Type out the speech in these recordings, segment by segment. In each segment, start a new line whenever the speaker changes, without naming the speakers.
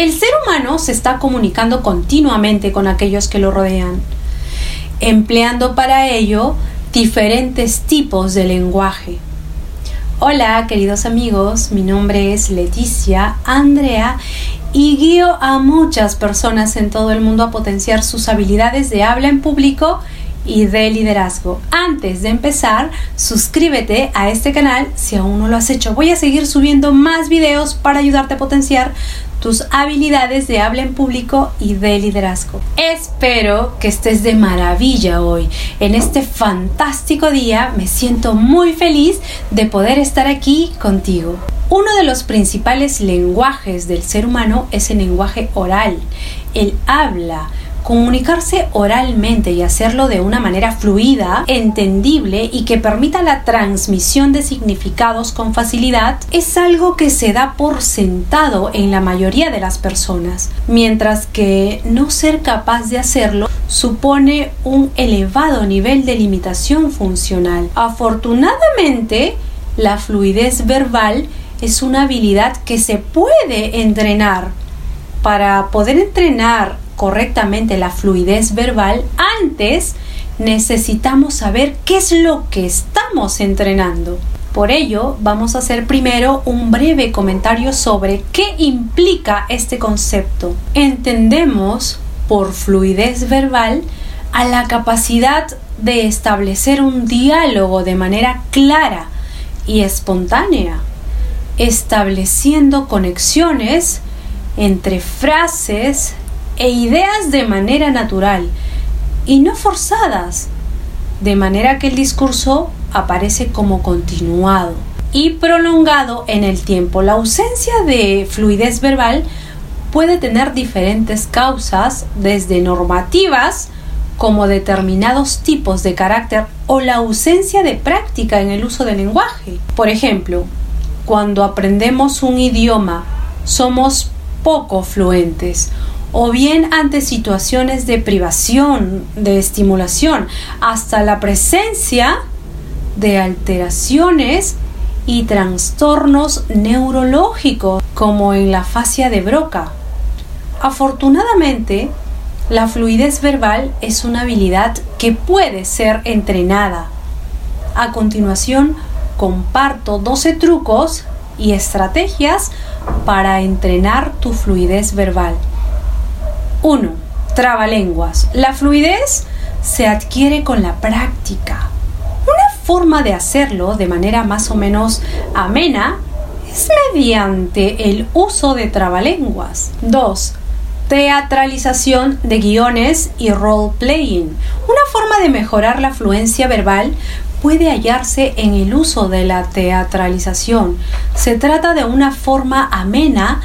El ser humano se está comunicando continuamente con aquellos que lo rodean, empleando para ello diferentes tipos de lenguaje. Hola queridos amigos, mi nombre es Leticia Andrea y guío a muchas personas en todo el mundo a potenciar sus habilidades de habla en público y de liderazgo. Antes de empezar, suscríbete a este canal si aún no lo has hecho. Voy a seguir subiendo más videos para ayudarte a potenciar tus habilidades de habla en público y de liderazgo. Espero que estés de maravilla hoy. En este fantástico día me siento muy feliz de poder estar aquí contigo. Uno de los principales lenguajes del ser humano es el lenguaje oral. El habla Comunicarse oralmente y hacerlo de una manera fluida, entendible y que permita la transmisión de significados con facilidad es algo que se da por sentado en la mayoría de las personas, mientras que no ser capaz de hacerlo supone un elevado nivel de limitación funcional. Afortunadamente, la fluidez verbal es una habilidad que se puede entrenar. Para poder entrenar correctamente la fluidez verbal, antes necesitamos saber qué es lo que estamos entrenando. Por ello, vamos a hacer primero un breve comentario sobre qué implica este concepto. Entendemos por fluidez verbal a la capacidad de establecer un diálogo de manera clara y espontánea, estableciendo conexiones entre frases, e ideas de manera natural y no forzadas, de manera que el discurso aparece como continuado y prolongado en el tiempo. La ausencia de fluidez verbal puede tener diferentes causas, desde normativas, como determinados tipos de carácter o la ausencia de práctica en el uso del lenguaje. Por ejemplo, cuando aprendemos un idioma somos poco fluentes o bien ante situaciones de privación, de estimulación, hasta la presencia de alteraciones y trastornos neurológicos, como en la fascia de Broca. Afortunadamente, la fluidez verbal es una habilidad que puede ser entrenada. A continuación, comparto 12 trucos y estrategias para entrenar tu fluidez verbal. 1. Trabalenguas. La fluidez se adquiere con la práctica. Una forma de hacerlo de manera más o menos amena es mediante el uso de trabalenguas. 2. Teatralización de guiones y role playing. Una forma de mejorar la fluencia verbal puede hallarse en el uso de la teatralización. Se trata de una forma amena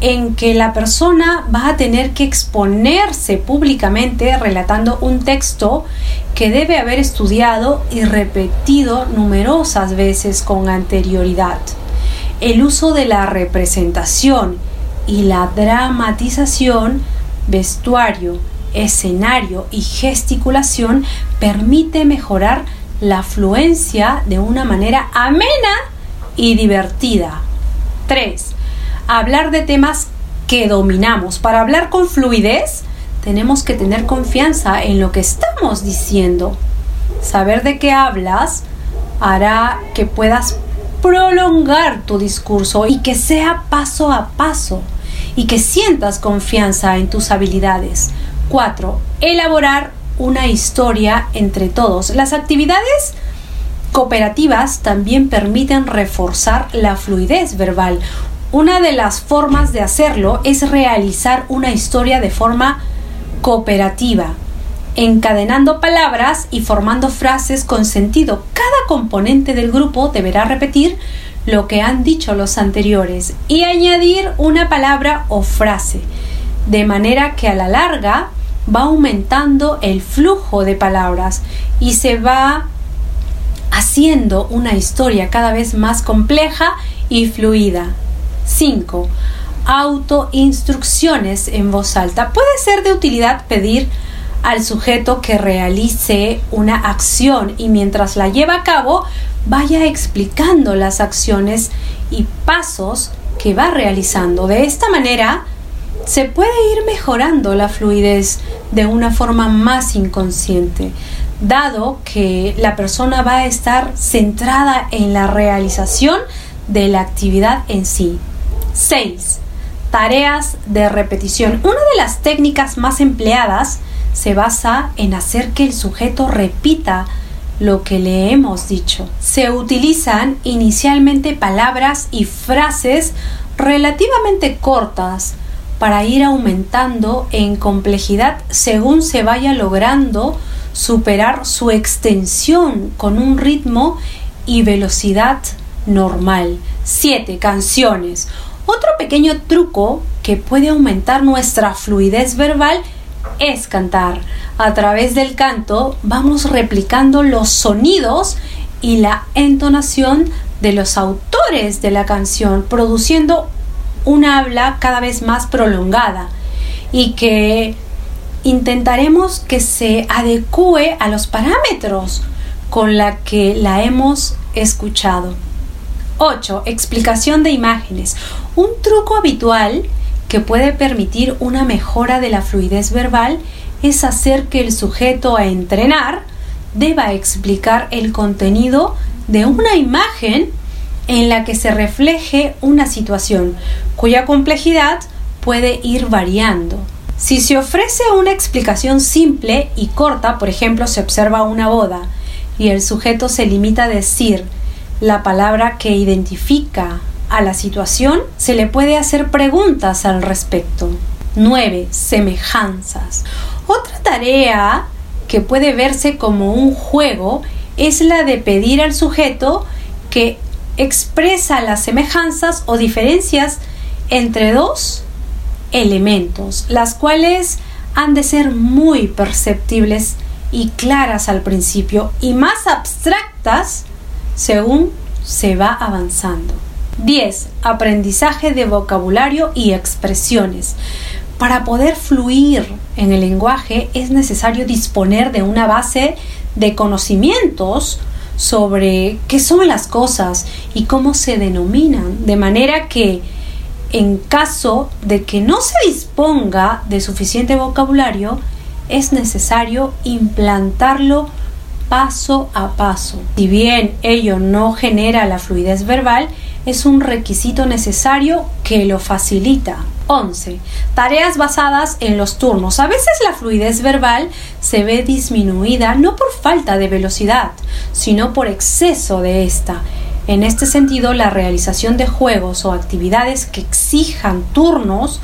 en que la persona va a tener que exponerse públicamente relatando un texto que debe haber estudiado y repetido numerosas veces con anterioridad. El uso de la representación y la dramatización, vestuario, escenario y gesticulación permite mejorar la fluencia de una manera amena y divertida. 3 hablar de temas que dominamos. Para hablar con fluidez, tenemos que tener confianza en lo que estamos diciendo. Saber de qué hablas hará que puedas prolongar tu discurso y que sea paso a paso y que sientas confianza en tus habilidades. 4. Elaborar una historia entre todos. Las actividades cooperativas también permiten reforzar la fluidez verbal. Una de las formas de hacerlo es realizar una historia de forma cooperativa, encadenando palabras y formando frases con sentido. Cada componente del grupo deberá repetir lo que han dicho los anteriores y añadir una palabra o frase, de manera que a la larga va aumentando el flujo de palabras y se va haciendo una historia cada vez más compleja y fluida. 5. Autoinstrucciones en voz alta. Puede ser de utilidad pedir al sujeto que realice una acción y mientras la lleva a cabo vaya explicando las acciones y pasos que va realizando. De esta manera se puede ir mejorando la fluidez de una forma más inconsciente, dado que la persona va a estar centrada en la realización de la actividad en sí. 6. Tareas de repetición. Una de las técnicas más empleadas se basa en hacer que el sujeto repita lo que le hemos dicho. Se utilizan inicialmente palabras y frases relativamente cortas para ir aumentando en complejidad según se vaya logrando superar su extensión con un ritmo y velocidad normal. 7. Canciones. Otro pequeño truco que puede aumentar nuestra fluidez verbal es cantar. A través del canto vamos replicando los sonidos y la entonación de los autores de la canción, produciendo una habla cada vez más prolongada y que intentaremos que se adecue a los parámetros con la que la hemos escuchado. 8. Explicación de imágenes. Un truco habitual que puede permitir una mejora de la fluidez verbal es hacer que el sujeto a entrenar deba explicar el contenido de una imagen en la que se refleje una situación cuya complejidad puede ir variando. Si se ofrece una explicación simple y corta, por ejemplo, se observa una boda y el sujeto se limita a decir la palabra que identifica a la situación, se le puede hacer preguntas al respecto. 9. Semejanzas. Otra tarea que puede verse como un juego es la de pedir al sujeto que expresa las semejanzas o diferencias entre dos elementos, las cuales han de ser muy perceptibles y claras al principio y más abstractas según se va avanzando. 10. Aprendizaje de vocabulario y expresiones. Para poder fluir en el lenguaje es necesario disponer de una base de conocimientos sobre qué son las cosas y cómo se denominan, de manera que en caso de que no se disponga de suficiente vocabulario, es necesario implantarlo paso a paso. Si bien ello no genera la fluidez verbal, es un requisito necesario que lo facilita. 11. Tareas basadas en los turnos. A veces la fluidez verbal se ve disminuida no por falta de velocidad, sino por exceso de esta. En este sentido, la realización de juegos o actividades que exijan turnos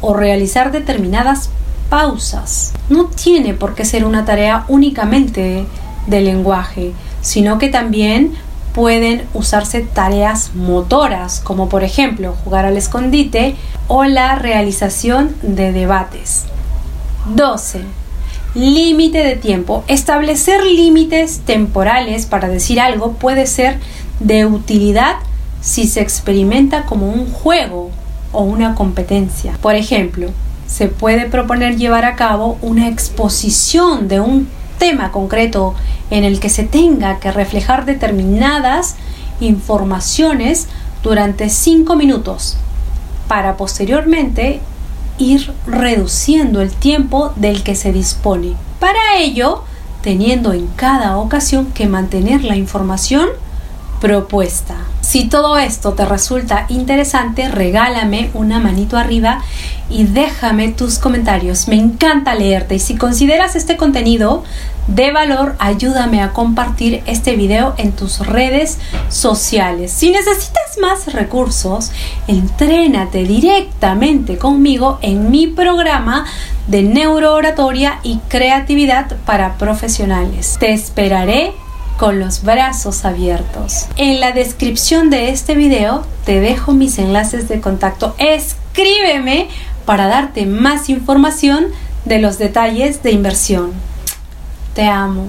o realizar determinadas pausas no tiene por qué ser una tarea únicamente del lenguaje, sino que también pueden usarse tareas motoras, como por ejemplo jugar al escondite o la realización de debates. 12. Límite de tiempo. Establecer límites temporales para decir algo puede ser de utilidad si se experimenta como un juego o una competencia. Por ejemplo, se puede proponer llevar a cabo una exposición de un tema concreto en el que se tenga que reflejar determinadas informaciones durante cinco minutos para posteriormente ir reduciendo el tiempo del que se dispone. Para ello, teniendo en cada ocasión que mantener la información propuesta. Si todo esto te resulta interesante, regálame una manito arriba y déjame tus comentarios. Me encanta leerte y si consideras este contenido de valor, ayúdame a compartir este video en tus redes sociales. Si necesitas más recursos, entrénate directamente conmigo en mi programa de neurooratoria y creatividad para profesionales. Te esperaré con los brazos abiertos. En la descripción de este video te dejo mis enlaces de contacto. Escríbeme para darte más información de los detalles de inversión. Te amo.